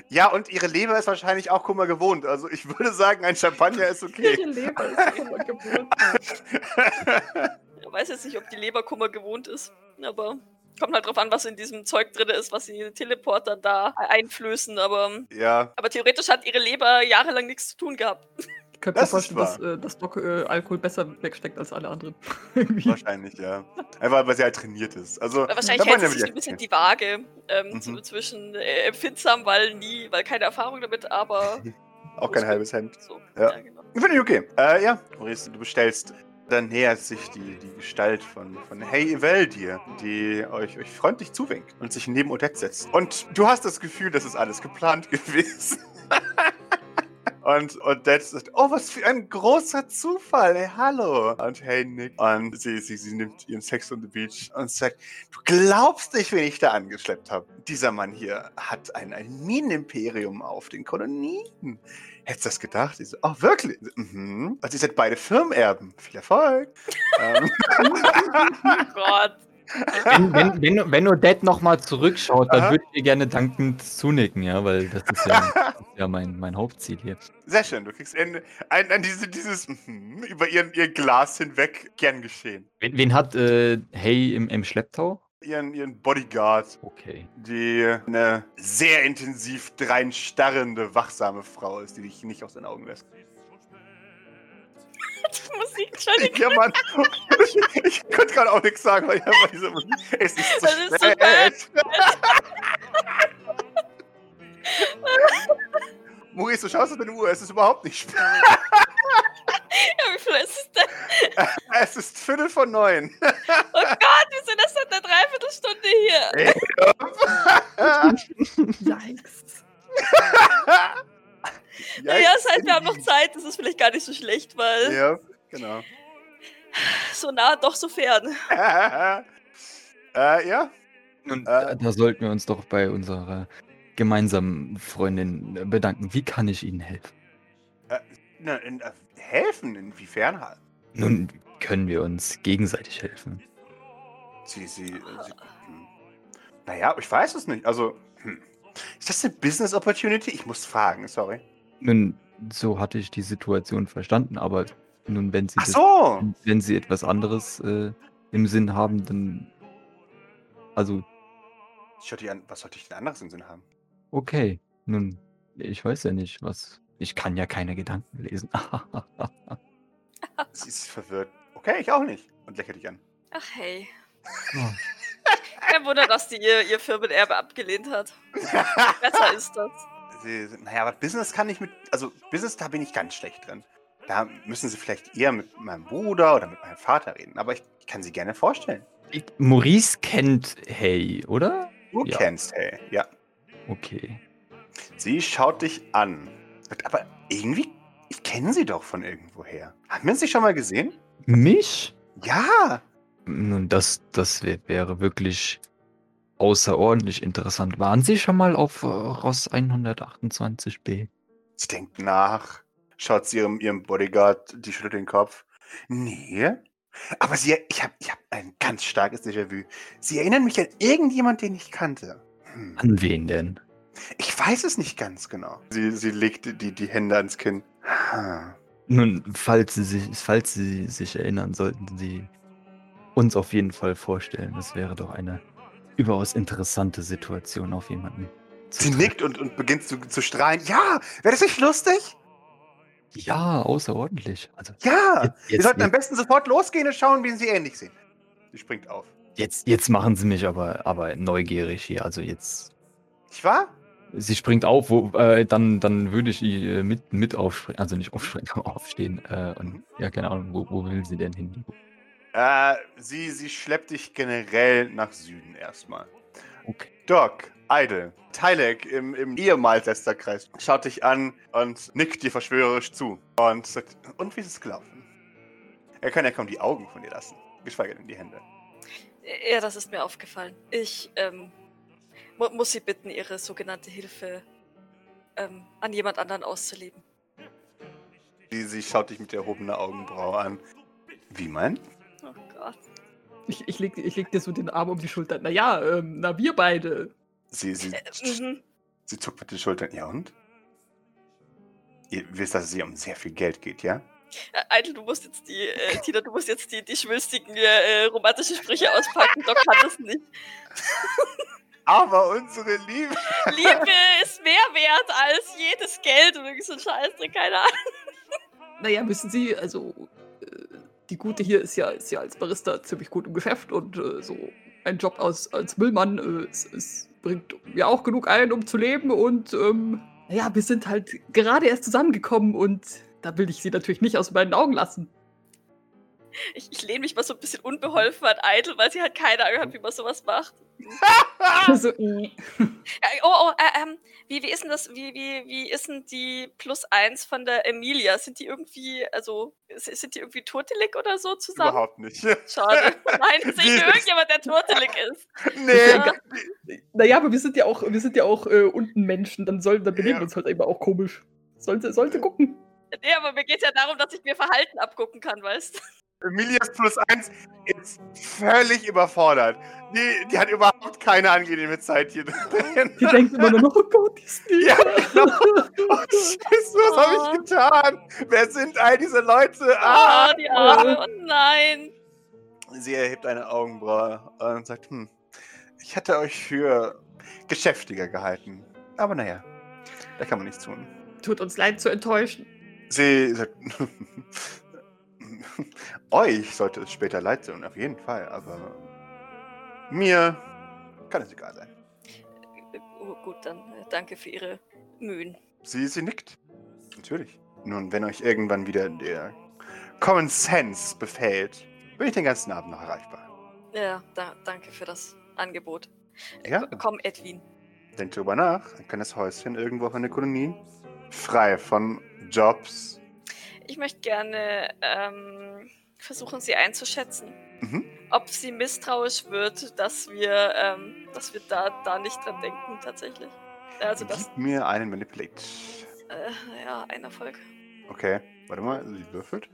Speaker 3: Ja, und ihre Leber ist wahrscheinlich auch Kummer gewohnt. Also ich würde sagen, ein Champagner ist okay.
Speaker 2: Ihre Leber ist immer gewohnt.
Speaker 4: Ich weiß jetzt nicht, ob die Leberkummer gewohnt ist, aber kommt halt drauf an, was in diesem Zeug drin ist, was die Teleporter da einflößen. Aber,
Speaker 3: ja,
Speaker 4: aber theoretisch hat ihre Leber jahrelang nichts zu tun gehabt.
Speaker 2: Ich könnte mir vorstellen, dass, äh, dass Doc äh, Alkohol besser wegsteckt als alle anderen.
Speaker 3: Wahrscheinlich, ja. Einfach, weil sie halt trainiert ist. Also,
Speaker 4: Aber wahrscheinlich hält sich ein bisschen
Speaker 3: die
Speaker 4: die Waage ähm,
Speaker 3: Mhm.
Speaker 4: zu, zwischen äh, empfindsam, weil nie, weil keine Erfahrung damit, aber
Speaker 3: Auch kein halbes Hemd.
Speaker 4: so.
Speaker 3: Ja.
Speaker 4: genau.
Speaker 3: Finde ich okay. Äh, ja, Maurice, du bestellst. Dann nähert sich die, die Gestalt von, von Hey Evel dir, die euch, euch freundlich zuwinkt und sich neben Odette setzt. Und du hast das Gefühl, das ist alles geplant gewesen. Und Odette sagt, oh, was für ein großer Zufall, hey, hallo. Und hey, Nick. Und sie, sie, sie nimmt ihren Sex on the Beach und sagt, du glaubst nicht, wen ich da angeschleppt habe. Dieser Mann hier hat ein, ein Minenimperium auf den Kolonien. Hättest du das gedacht? Ich so, oh, wirklich? Mhm. Und ihr seid beide Firmenerben. Viel Erfolg. ähm,
Speaker 4: Oh Gott.
Speaker 1: Wenn, wenn, wenn, wenn Odette nochmal zurückschaut, dann
Speaker 3: Aha.
Speaker 1: würde ich ihr gerne dankend zunicken, ja, weil das ist ja, das ist ja mein, mein Hauptziel hier.
Speaker 3: sehr schön. Du kriegst ein, ein, ein diese, dieses mhm, über ihren, ihr Glas hinweg gern geschehen.
Speaker 1: Wen, wen hat äh, Hey im, im Schlepptau?
Speaker 3: Ihren, ihren Bodyguard,
Speaker 1: Okay.
Speaker 3: die eine sehr intensiv dreinstarrende, wachsame Frau ist, die dich nicht aus den Augen lässt.
Speaker 4: Musik, Entschuldigung.
Speaker 3: Ja, Mann. Ich, ich konnte gerade auch nichts sagen, weil ich einfach diese Musik. Es ist zu
Speaker 4: Das ist so
Speaker 3: spät. Maurice, du schaust auf deine Uhr, es ist überhaupt nicht spät.
Speaker 4: Ja, wie viel ist es denn?
Speaker 3: Es ist Viertel von neun.
Speaker 4: Oh Gott, wir sind erst seit einer Dreiviertelstunde hier.
Speaker 2: Yikes.
Speaker 4: Naja, es heißt, wir haben noch Zeit. Das ist vielleicht gar nicht so schlecht, weil
Speaker 3: Ja, genau.
Speaker 4: so nah, doch so fern.
Speaker 3: äh, ja,
Speaker 1: Nun,
Speaker 3: Äh.
Speaker 1: da, sollten wir uns doch bei unserer gemeinsamen Freundin äh, bedanken. Wie kann ich Ihnen helfen?
Speaker 3: Na, in, äh, helfen, inwiefern? halt?
Speaker 1: Nun können wir uns gegenseitig helfen.
Speaker 3: Sie, sie, äh, sie hm. Naja, ich weiß es nicht. Also, hm. ist das eine Business Opportunity? Ich muss fragen, sorry.
Speaker 1: Nun, so hatte ich die Situation verstanden, aber nun, wenn Sie,
Speaker 3: Ach
Speaker 1: das,
Speaker 3: so!
Speaker 1: wenn Sie etwas anderes äh, im Sinn haben, dann. Also,
Speaker 3: Schau dir an, was sollte ich denn anderes im Sinn haben?
Speaker 1: okay. Nun, ich weiß ja nicht, was. Ich kann ja keine Gedanken lesen.
Speaker 3: Sie ist verwirrt. Okay, ich auch nicht. Und lächelt dich an.
Speaker 4: Ach hey.
Speaker 1: Oh,
Speaker 4: Kein Wunder, dass die ihr, ihr Firmenerbe abgelehnt hat. Besser ist das.
Speaker 3: Sie, naja, aber Business kann ich mit. Also, Business, da bin ich ganz schlecht drin. Da müssen Sie vielleicht eher mit meinem Bruder oder mit meinem Vater reden. Aber ich, ich kann Sie gerne vorstellen.
Speaker 1: ich- Maurice kennt Hey, oder?
Speaker 3: Du
Speaker 1: Ja.
Speaker 3: kennst, hey. Ja.
Speaker 1: Okay.
Speaker 3: Sie schaut dich an. Aber irgendwie, ich kenne sie doch von irgendwoher. Haben wir nicht schon mal gesehen?
Speaker 1: Mich?
Speaker 3: Ja.
Speaker 1: Nun, das, das wär, wäre wirklich außerordentlich interessant. Waren Sie schon mal auf äh, Ross 128b?
Speaker 3: Sie denkt nach, schaut sie ihrem, ihrem Bodyguard, die schüttelt den Kopf. Nee. Aber sie, ich habe ich hab ein ganz starkes Déjà-vu. Sie erinnern mich an irgendjemand, den ich kannte. Hm.
Speaker 1: An wen denn?
Speaker 3: Ich weiß es nicht ganz genau. Sie, sie legt die, die Hände ans Kinn. Ha.
Speaker 1: Nun, falls Sie, sich, falls Sie sich erinnern, sollten Sie uns auf jeden Fall vorstellen. Das wäre doch eine überaus interessante Situation auf jemanden.
Speaker 3: Sie
Speaker 1: treffen.
Speaker 3: nickt und, und beginnt zu, zu strahlen. Ja, wäre das nicht lustig?
Speaker 1: Ja, außerordentlich. Also
Speaker 3: Ja.
Speaker 1: jetzt,
Speaker 3: Wir
Speaker 1: jetzt,
Speaker 3: sollten am
Speaker 1: jetzt,
Speaker 3: besten sofort losgehen und schauen, wen sie ähnlich sehen. Sie springt auf.
Speaker 1: jetzt, jetzt machen Sie mich aber, aber neugierig hier. Also jetzt.
Speaker 3: Nicht wahr?
Speaker 1: Sie springt auf, wo, äh, dann, dann würde ich äh, mit, mit aufspringen, also nicht aufspringen, aber aufstehen. Äh, und ja, keine Ahnung, wo, wo will sie denn hin?
Speaker 3: Äh, sie, sie schleppt dich generell nach Süden erstmal.
Speaker 1: Okay.
Speaker 3: Doc, Idle, Tylek im, im ehemals Lästerkreis schaut dich an und nickt dir verschwörerisch zu. Und sagt, und wie ist es gelaufen? Er kann ja kaum die Augen von dir lassen, geschweige denn die Hände.
Speaker 4: Ja, das ist mir aufgefallen. Ich ähm, mu muss Sie bitten, Ihre sogenannte Hilfe ähm, an jemand anderen auszuleben.
Speaker 3: Sie, sie schaut dich mit erhobener Augenbraue an. Wie mein?
Speaker 4: Oh Gott.
Speaker 2: Ich, ich, leg, ich leg dir so den Arm um die Schulter. Naja, ähm, na, wir beide.
Speaker 3: Sie, sie,
Speaker 4: Äh, mhm.
Speaker 3: sie zuckt mit den Schultern. Ja und? Ihr wisst, dass es hier um sehr viel Geld geht, ja?
Speaker 4: Äh, Eitel, du musst jetzt die, äh, Tina, du musst jetzt die, die schwülstigen äh, romantischen Sprüche auspacken. Doc kann das nicht.
Speaker 3: Aber unsere Liebe.
Speaker 4: Liebe ist mehr wert als jedes Geld und irgendwie so ein Scheißdreck, keine Ahnung.
Speaker 2: Naja, wissen Sie, also äh, die Gute hier ist ja, ist ja als Barista ziemlich gut im Geschäft und äh, so ein Job als, als Müllmann äh, es, es bringt ja auch genug ein, um zu leben und ähm, naja, wir sind halt gerade erst zusammengekommen und da will ich Sie natürlich nicht aus meinen Augen lassen.
Speaker 4: Ich, ich lehne mich mal so ein bisschen unbeholfen an Eitel, weil sie halt keine Ahnung hat, wie man sowas macht.
Speaker 2: Also, äh,
Speaker 4: Ja, oh, oh, äh, ähm, wie, wie ist denn das, wie, wie, wie ist denn die Plus eins von der Emilia? Sind die irgendwie, also, sind die irgendwie Turtelik oder so zusammen?
Speaker 3: Überhaupt nicht.
Speaker 4: Schade. Nein, sehe ich
Speaker 3: Die-
Speaker 4: irgendjemand, der Turtelik ist.
Speaker 3: nee.
Speaker 2: naja, aber wir sind ja auch, wir sind ja auch äh, unten Menschen, dann sollen, dann benehmen
Speaker 3: Ja.
Speaker 2: wir uns halt eben auch komisch. Sollte, sollte gucken.
Speaker 4: Nee, aber mir geht ja darum, dass ich mir Verhalten abgucken kann, weißt du?
Speaker 3: Emilias plus eins ist völlig überfordert. Die, die hat überhaupt keine angenehme Zeit hier drin.
Speaker 2: Die denkt immer nur noch, oh Gott, die ist
Speaker 3: Ja, genau. Oh, Scheiße, was habe ich getan? Wer sind all diese Leute? Ah!
Speaker 4: Oh, die Arme, oh nein.
Speaker 3: Sie erhebt eine Augenbraue und sagt, hm, ich hätte euch für geschäftiger gehalten. Aber naja, da kann man nichts tun.
Speaker 2: Tut uns leid zu enttäuschen.
Speaker 3: Sie sagt, euch sollte es später leid tun, auf jeden Fall, aber mir kann es egal sein.
Speaker 4: Oh, gut, dann äh, danke für Ihre Mühen.
Speaker 3: Sie, sie nickt. Natürlich. Nun, wenn euch irgendwann wieder der Common Sense befällt, bin ich den ganzen Abend noch erreichbar.
Speaker 4: Ja, da, danke für das Angebot. Äh,
Speaker 3: Ja.
Speaker 4: ko- Komm, Edwin.
Speaker 3: Denkt drüber nach. Ein kleines Häuschen irgendwo auf einer Kolonie. Frei von Jobs.
Speaker 4: Ich möchte gerne ähm, versuchen, Sie einzuschätzen.
Speaker 3: Mhm.
Speaker 4: Ob sie misstrauisch wird, dass wir, ähm, dass wir da, da nicht dran denken, tatsächlich. Also das,
Speaker 3: Gib mir einen Manipulate.
Speaker 4: äh, ja, ein Erfolg.
Speaker 3: Okay, warte mal, sie würfelt.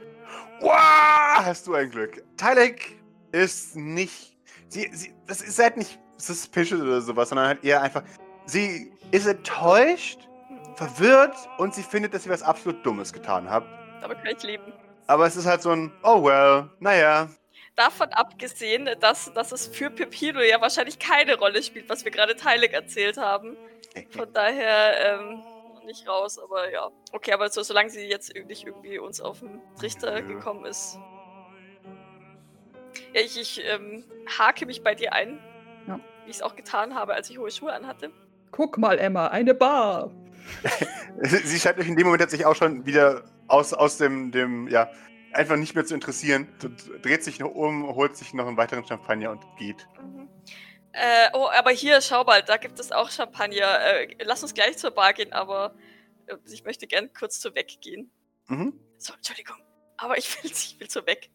Speaker 3: Wow, hast du ein Glück. Tylek ist nicht. Sie, sie, das ist halt nicht suspicious oder sowas, sondern halt eher einfach. Sie ist enttäuscht, verwirrt und sie findet, dass sie was absolut Dummes getan hat.
Speaker 4: Aber kann ich leben.
Speaker 3: Aber es ist halt so ein, oh well, naja.
Speaker 4: Davon abgesehen, dass, dass es für Pepino ja wahrscheinlich keine Rolle spielt, was wir gerade Teilig erzählt haben. Von daher ähm, nicht raus, aber ja. Okay, aber so, solange sie jetzt nicht irgendwie uns auf den Trichter
Speaker 3: Nö.
Speaker 4: gekommen ist. Ja, ich, ich ähm, hake mich bei dir ein.
Speaker 2: Ja.
Speaker 4: Wie ich es auch getan habe, als ich hohe Schuhe anhatte.
Speaker 2: Guck mal, Emma, eine Bar.
Speaker 3: Sie scheint euch in dem Moment tatsächlich auch schon wieder aus, aus dem, dem, ja, einfach nicht mehr zu interessieren. Dreht sich noch um, holt sich noch einen weiteren Champagner und geht.
Speaker 4: Mhm. Äh, oh, aber hier, schau mal, da gibt es auch Champagner. Äh, lass uns gleich zur Bar gehen, aber äh, ich möchte gern kurz zur Weg gehen.
Speaker 3: Mhm.
Speaker 4: So, Entschuldigung. Aber ich will, ich will zur Weg.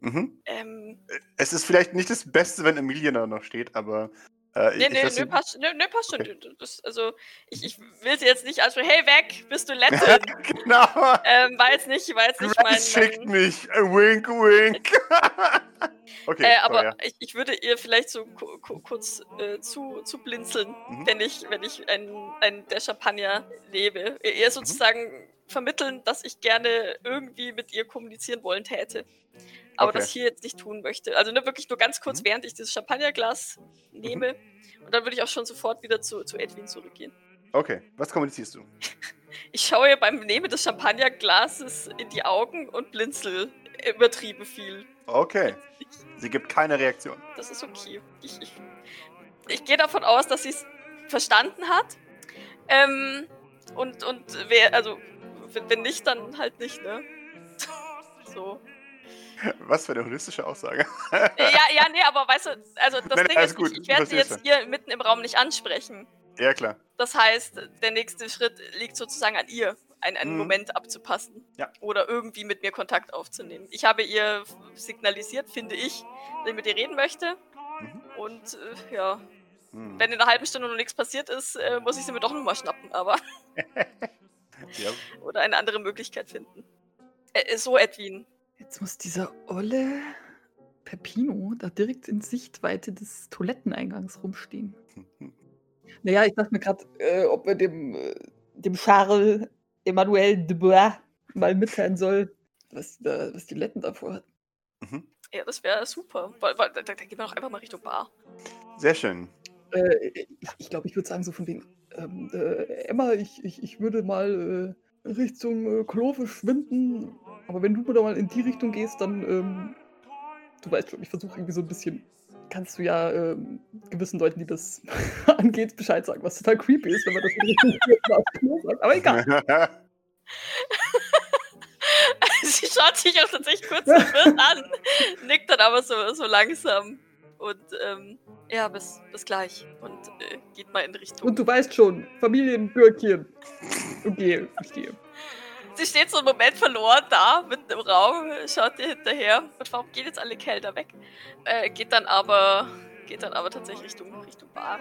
Speaker 3: Mhm.
Speaker 4: Ähm,
Speaker 3: Es ist vielleicht nicht das Beste, wenn Emilia da noch steht, aber. Äh,
Speaker 4: nee, nee,
Speaker 3: sie-
Speaker 4: passt, nee, nee, passt schon.
Speaker 3: Okay.
Speaker 4: Das, also, ich, ich will sie jetzt nicht ansprechen. Hey, weg, bist du Lettin?
Speaker 3: genau.
Speaker 4: ähm, war jetzt nicht, war jetzt nicht mein.
Speaker 3: Grace schickt
Speaker 4: mein
Speaker 3: mich. Äh, Wink, wink. okay,
Speaker 4: äh, aber
Speaker 3: ja.
Speaker 4: ich, ich würde ihr vielleicht so ku- ku- kurz äh, zu, zu blinzeln,
Speaker 3: Mhm.
Speaker 4: wenn ich, wenn ich ein, ein der Champagner lebe. Ihr
Speaker 3: Mhm.
Speaker 4: sozusagen vermitteln, dass ich gerne irgendwie mit ihr kommunizieren wollen täte. Aber
Speaker 3: Okay.
Speaker 4: das hier jetzt nicht tun möchte. Also ne, wirklich nur ganz kurz,
Speaker 3: Mhm.
Speaker 4: während ich dieses Champagnerglas nehme. Und dann würde ich auch schon sofort wieder zu, zu Edwin zurückgehen.
Speaker 3: Okay, was kommunizierst du?
Speaker 4: Ich schaue ihr beim Nehmen des Champagnerglases in die Augen und blinzel übertrieben viel.
Speaker 3: Okay. Sie gibt keine Reaktion.
Speaker 4: Das ist okay. Ich, ich, ich gehe davon aus, dass sie es verstanden hat. Ähm, und, und wer, also, wenn, wenn nicht, dann halt nicht, ne? so.
Speaker 3: Was für eine holistische Aussage.
Speaker 4: ja, ja, nee, aber weißt du, also das
Speaker 3: Nein,
Speaker 4: Ding ist,
Speaker 3: gut,
Speaker 4: ich, werde sie jetzt hier mitten im Raum nicht ansprechen.
Speaker 3: Ja, klar.
Speaker 4: Das heißt, der nächste Schritt liegt sozusagen an ihr, einen, einen
Speaker 3: Mhm.
Speaker 4: Moment abzupassen.
Speaker 3: Ja.
Speaker 4: Oder irgendwie mit mir Kontakt aufzunehmen. Ich habe ihr signalisiert, finde ich, dass ich mit ihr reden möchte.
Speaker 3: Mhm.
Speaker 4: Und äh, ja,
Speaker 3: Hm.
Speaker 4: wenn in einer halben Stunde noch nichts passiert ist, äh, muss ich sie mir doch nochmal schnappen, aber.
Speaker 3: Ja.
Speaker 4: Oder eine andere Möglichkeit finden. Äh, so, Edwin.
Speaker 2: Jetzt muss dieser olle Peppino da direkt in Sichtweite des Toiletteneingangs rumstehen. Naja, ich dachte mir gerade, äh, ob er dem, äh, dem Charles Emmanuel de Bois mal mitteilen soll, was, da, was die Letten davor hat.
Speaker 3: Mhm.
Speaker 4: Ja, das wäre super. Weil, weil, da, da gehen wir doch einfach mal Richtung Bar.
Speaker 3: Sehr schön.
Speaker 2: Äh, ich ich glaube, ich würde sagen, so von wegen, ähm, äh, Emma, ich, ich, ich würde mal äh, Richtung äh, Klo verschwinden, aber wenn du da mal in die Richtung gehst, dann, ähm, du weißt schon, ich versuche irgendwie so ein bisschen, kannst du ja ähm, gewissen Leuten, die das angeht, Bescheid sagen, was total creepy ist, wenn man das in Richtung Klo sagt. Aber egal.
Speaker 4: Sie schaut sich auch tatsächlich kurz verwirrt an, nickt dann aber so, so langsam. Und ähm, ja, bis, bis gleich. Und äh, geht mal in Richtung.
Speaker 2: Und du weißt schon, Familienbürkchen. Okay, verstehe.
Speaker 4: Sie steht so einen Moment verloren da, mitten im Raum, schaut dir hinterher. Und warum gehen jetzt alle Kälter weg? Äh, geht dann aber, geht dann aber tatsächlich Richtung, Richtung Bar.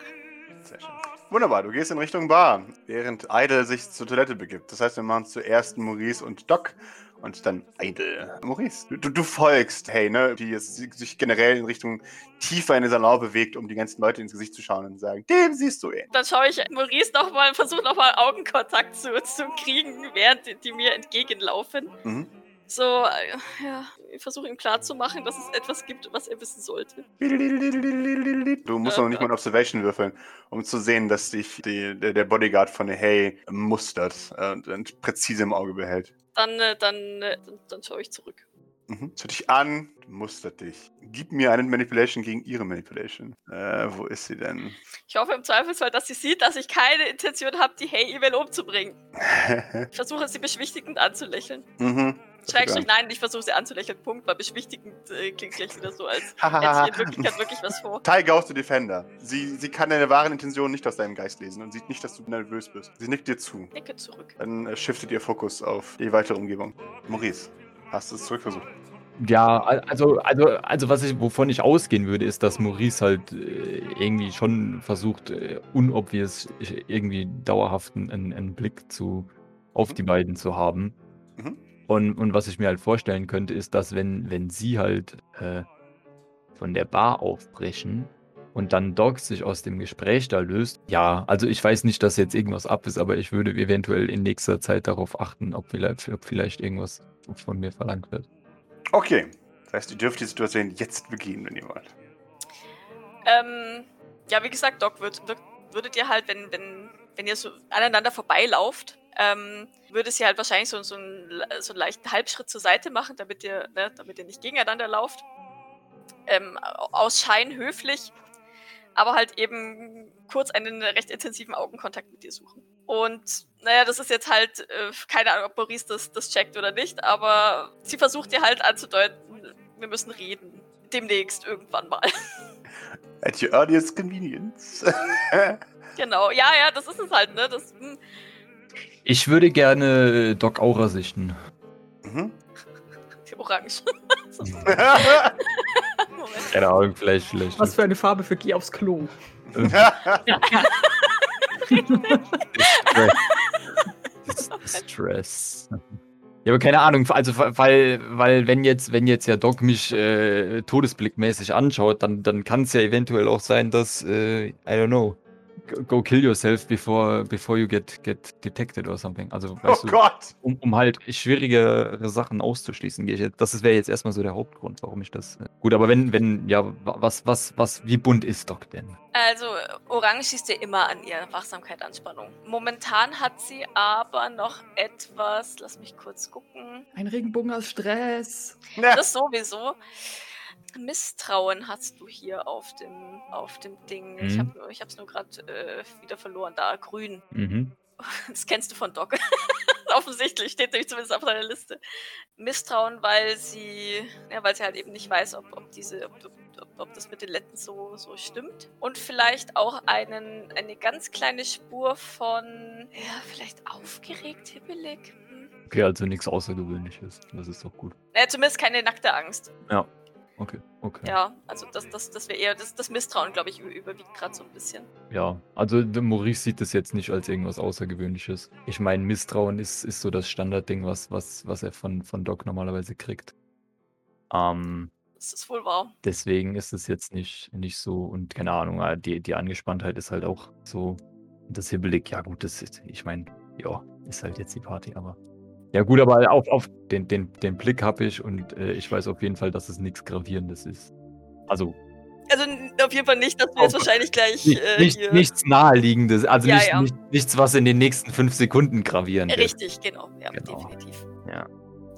Speaker 3: Sehr schön. Wunderbar, du gehst in Richtung Bar, während Idle sich zur Toilette begibt. Das heißt, wir machen zuerst Maurice und Doc und dann Idle. Maurice, du, du, folgst, hey, ne, die jetzt sich generell in Richtung tiefer in den Salon bewegt, um die ganzen Leute ins Gesicht zu schauen und sagen, dem siehst du ihn.
Speaker 4: Dann schaue ich Maurice nochmal, versuche nochmal Augenkontakt zu, zu kriegen, während die, die mir entgegenlaufen.
Speaker 3: Mhm.
Speaker 4: So, äh, ja, ich versuche ihm klarzumachen, dass es etwas gibt, was er wissen sollte.
Speaker 3: Du musst noch nicht mal Observation würfeln, um zu sehen, dass dich die, der, Bodyguard von Hey mustert äh, und, präzise im Auge behält.
Speaker 4: Dann, äh, dann, dann, dann schaue ich zurück.
Speaker 3: Mhm. Schaut dich an, mustert dich. Gib mir einen Manipulation gegen ihre Manipulation. Äh, wo ist sie denn?
Speaker 4: Ich hoffe im Zweifelsfall, dass sie sieht, dass ich keine Intention habe, die Hey-E-Mail umzubringen. Ich versuche sie beschwichtigend anzulächeln.
Speaker 3: mhm.
Speaker 4: Schrägstrich, nein, ich versuche sie anzulächeln. Punkt, weil beschwichtigend äh, klingt gleich wieder so, als hätte sie in Wirklichkeit wirklich was vor.
Speaker 3: Ty Ghost the Defender. Sie, sie kann deine wahren Intentionen nicht aus deinem Geist lesen und sieht nicht, dass du nervös bist. Sie nickt dir zu.
Speaker 4: Nicke zurück.
Speaker 3: Dann äh, shiftet ihr Fokus auf die weitere Umgebung. Maurice, hast du es zurückversucht?
Speaker 1: Ja, al- also, also, also was ich, wovon ich ausgehen würde, ist, dass Maurice halt äh, irgendwie schon versucht, äh, unobvious äh, irgendwie dauerhaft einen, einen Blick zu, auf die beiden zu haben.
Speaker 3: Mhm.
Speaker 1: Und, und was ich mir halt vorstellen könnte, ist, dass wenn, wenn sie halt äh, von der Bar aufbrechen und dann Doc sich aus dem Gespräch da löst, ja, also ich weiß nicht, dass jetzt irgendwas ab ist, aber ich würde eventuell in nächster Zeit darauf achten, ob vielleicht, ob vielleicht irgendwas von mir verlangt wird.
Speaker 3: Okay. Das heißt, ihr dürft die Situation jetzt begehen, wenn ihr wollt.
Speaker 4: Ähm, ja, wie gesagt, Doc, würd, würd, würdet ihr halt, wenn, wenn, wenn ihr so aneinander vorbeilauft, ähm, würde sie halt wahrscheinlich so, so, einen, so einen leichten Halbschritt zur Seite machen, damit ihr, ne, damit ihr nicht gegeneinander lauft. Ähm, aus Schein höflich, aber halt eben kurz einen recht intensiven Augenkontakt mit dir suchen. Und naja, das ist jetzt halt, äh, keine Ahnung, ob Maurice das, das checkt oder nicht, aber sie versucht dir halt anzudeuten, wir müssen reden. Demnächst irgendwann mal.
Speaker 3: At your earliest convenience.
Speaker 4: Genau, ja, ja, das ist es halt, ne? Das, hm,
Speaker 1: Ich würde gerne Doc Aura sichten.
Speaker 3: mhm.
Speaker 4: orange. So, Moment.
Speaker 1: Keine Ahnung, vielleicht, vielleicht.
Speaker 2: Was für eine Farbe für Geh aufs Klo.
Speaker 1: Stress. Stress. Ja, aber keine Ahnung, also weil, weil wenn jetzt, wenn jetzt ja Doc mich äh, todesblickmäßig anschaut, dann, dann kann es ja eventuell auch sein, dass, äh, I don't know, go- kill yourself before, before you get, get detected or something. Also,
Speaker 3: oh
Speaker 1: du,
Speaker 3: Gott.
Speaker 1: um, um halt schwierigere Sachen auszuschließen, gehe ich jetzt. Das wäre jetzt erstmal so der Hauptgrund, warum ich das. Äh, gut, aber wenn, wenn, ja, wa- was, was, was, wie bunt ist Doc denn?
Speaker 4: Also, Orange schießt dir immer an ihr Wachsamkeit, Anspannung. Momentan hat sie aber noch etwas, lass mich kurz gucken.
Speaker 2: Ein Regenbogen aus Stress.
Speaker 3: Na,
Speaker 4: Das sowieso. Misstrauen hast du hier auf dem, auf dem Ding. Ich
Speaker 1: Mhm.
Speaker 4: habe ich hab's nur gerade äh, wieder verloren. Da, grün.
Speaker 1: Mhm.
Speaker 4: Das kennst du von Doc. offensichtlich, steht nämlich zumindest auf seiner Liste. Misstrauen, weil sie, ja, weil sie halt eben nicht weiß, ob, ob diese, ob, ob, ob das mit den Letten so, so stimmt. Und vielleicht auch einen, eine ganz kleine Spur von, ja, vielleicht aufgeregt, hibbelig. Hm.
Speaker 1: Okay, also nichts Außergewöhnliches. Das ist doch gut.
Speaker 4: Naja, zumindest keine nackte Angst.
Speaker 1: Okay, okay.
Speaker 4: Ja, also das, das, das wäre eher, das, das Misstrauen, glaube ich, über- überwiegt gerade so ein bisschen.
Speaker 1: Ja, also Maurice sieht das jetzt nicht als irgendwas Außergewöhnliches. Ich meine, Misstrauen ist, ist so das Standardding, was, was, was er von, von Doc normalerweise kriegt. Ähm,
Speaker 4: Das ist wohl wahr.
Speaker 1: deswegen ist es jetzt nicht, nicht so, und keine Ahnung, äh, die, die Angespanntheit ist halt auch so. Und das Hibbelig, ja gut, das ist, ich meine, ja, ist halt jetzt die Party, aber. Ja, gut, aber auf, auf den, den, den Blick habe ich und äh, ich weiß auf jeden Fall, dass es nichts Gravierendes ist. Also
Speaker 4: Also auf jeden Fall nicht, dass du jetzt wahrscheinlich gleich
Speaker 1: nicht,
Speaker 4: äh,
Speaker 1: nicht, nichts Naheliegendes, also
Speaker 4: Ja,
Speaker 1: nicht,
Speaker 4: ja.
Speaker 1: Nicht, nichts, was in den nächsten fünf Sekunden gravierend wird.
Speaker 4: Richtig, genau. Ja,
Speaker 1: Genau.
Speaker 4: definitiv.
Speaker 1: Ja.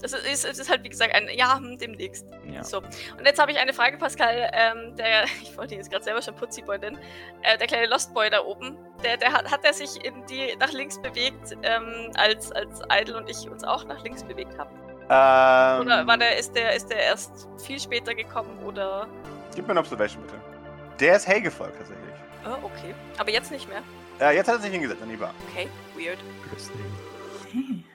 Speaker 4: Das ist, es ist halt, wie gesagt, ein Ja, hm, demnächst.
Speaker 1: Ja.
Speaker 4: So. Und jetzt habe ich eine Frage, Pascal. Ähm, der, ich wollte ihn jetzt gerade selber schon Putziboy nennen. Äh, der kleine Lostboy da oben, der, der hat, hat er sich in die nach links bewegt, ähm, als, als Idle und ich uns auch nach links bewegt haben?
Speaker 3: Ähm,
Speaker 4: Oder war der, ist der, ist der erst viel später gekommen oder.
Speaker 3: Gib mir eine Observation, bitte. Der ist Hay gefolgt, tatsächlich.
Speaker 4: Oh, okay. Aber jetzt nicht mehr.
Speaker 3: Äh, jetzt hat er sich hingesetzt an die Bar.
Speaker 4: Okay, weird.
Speaker 1: Deswegen.
Speaker 2: Okay.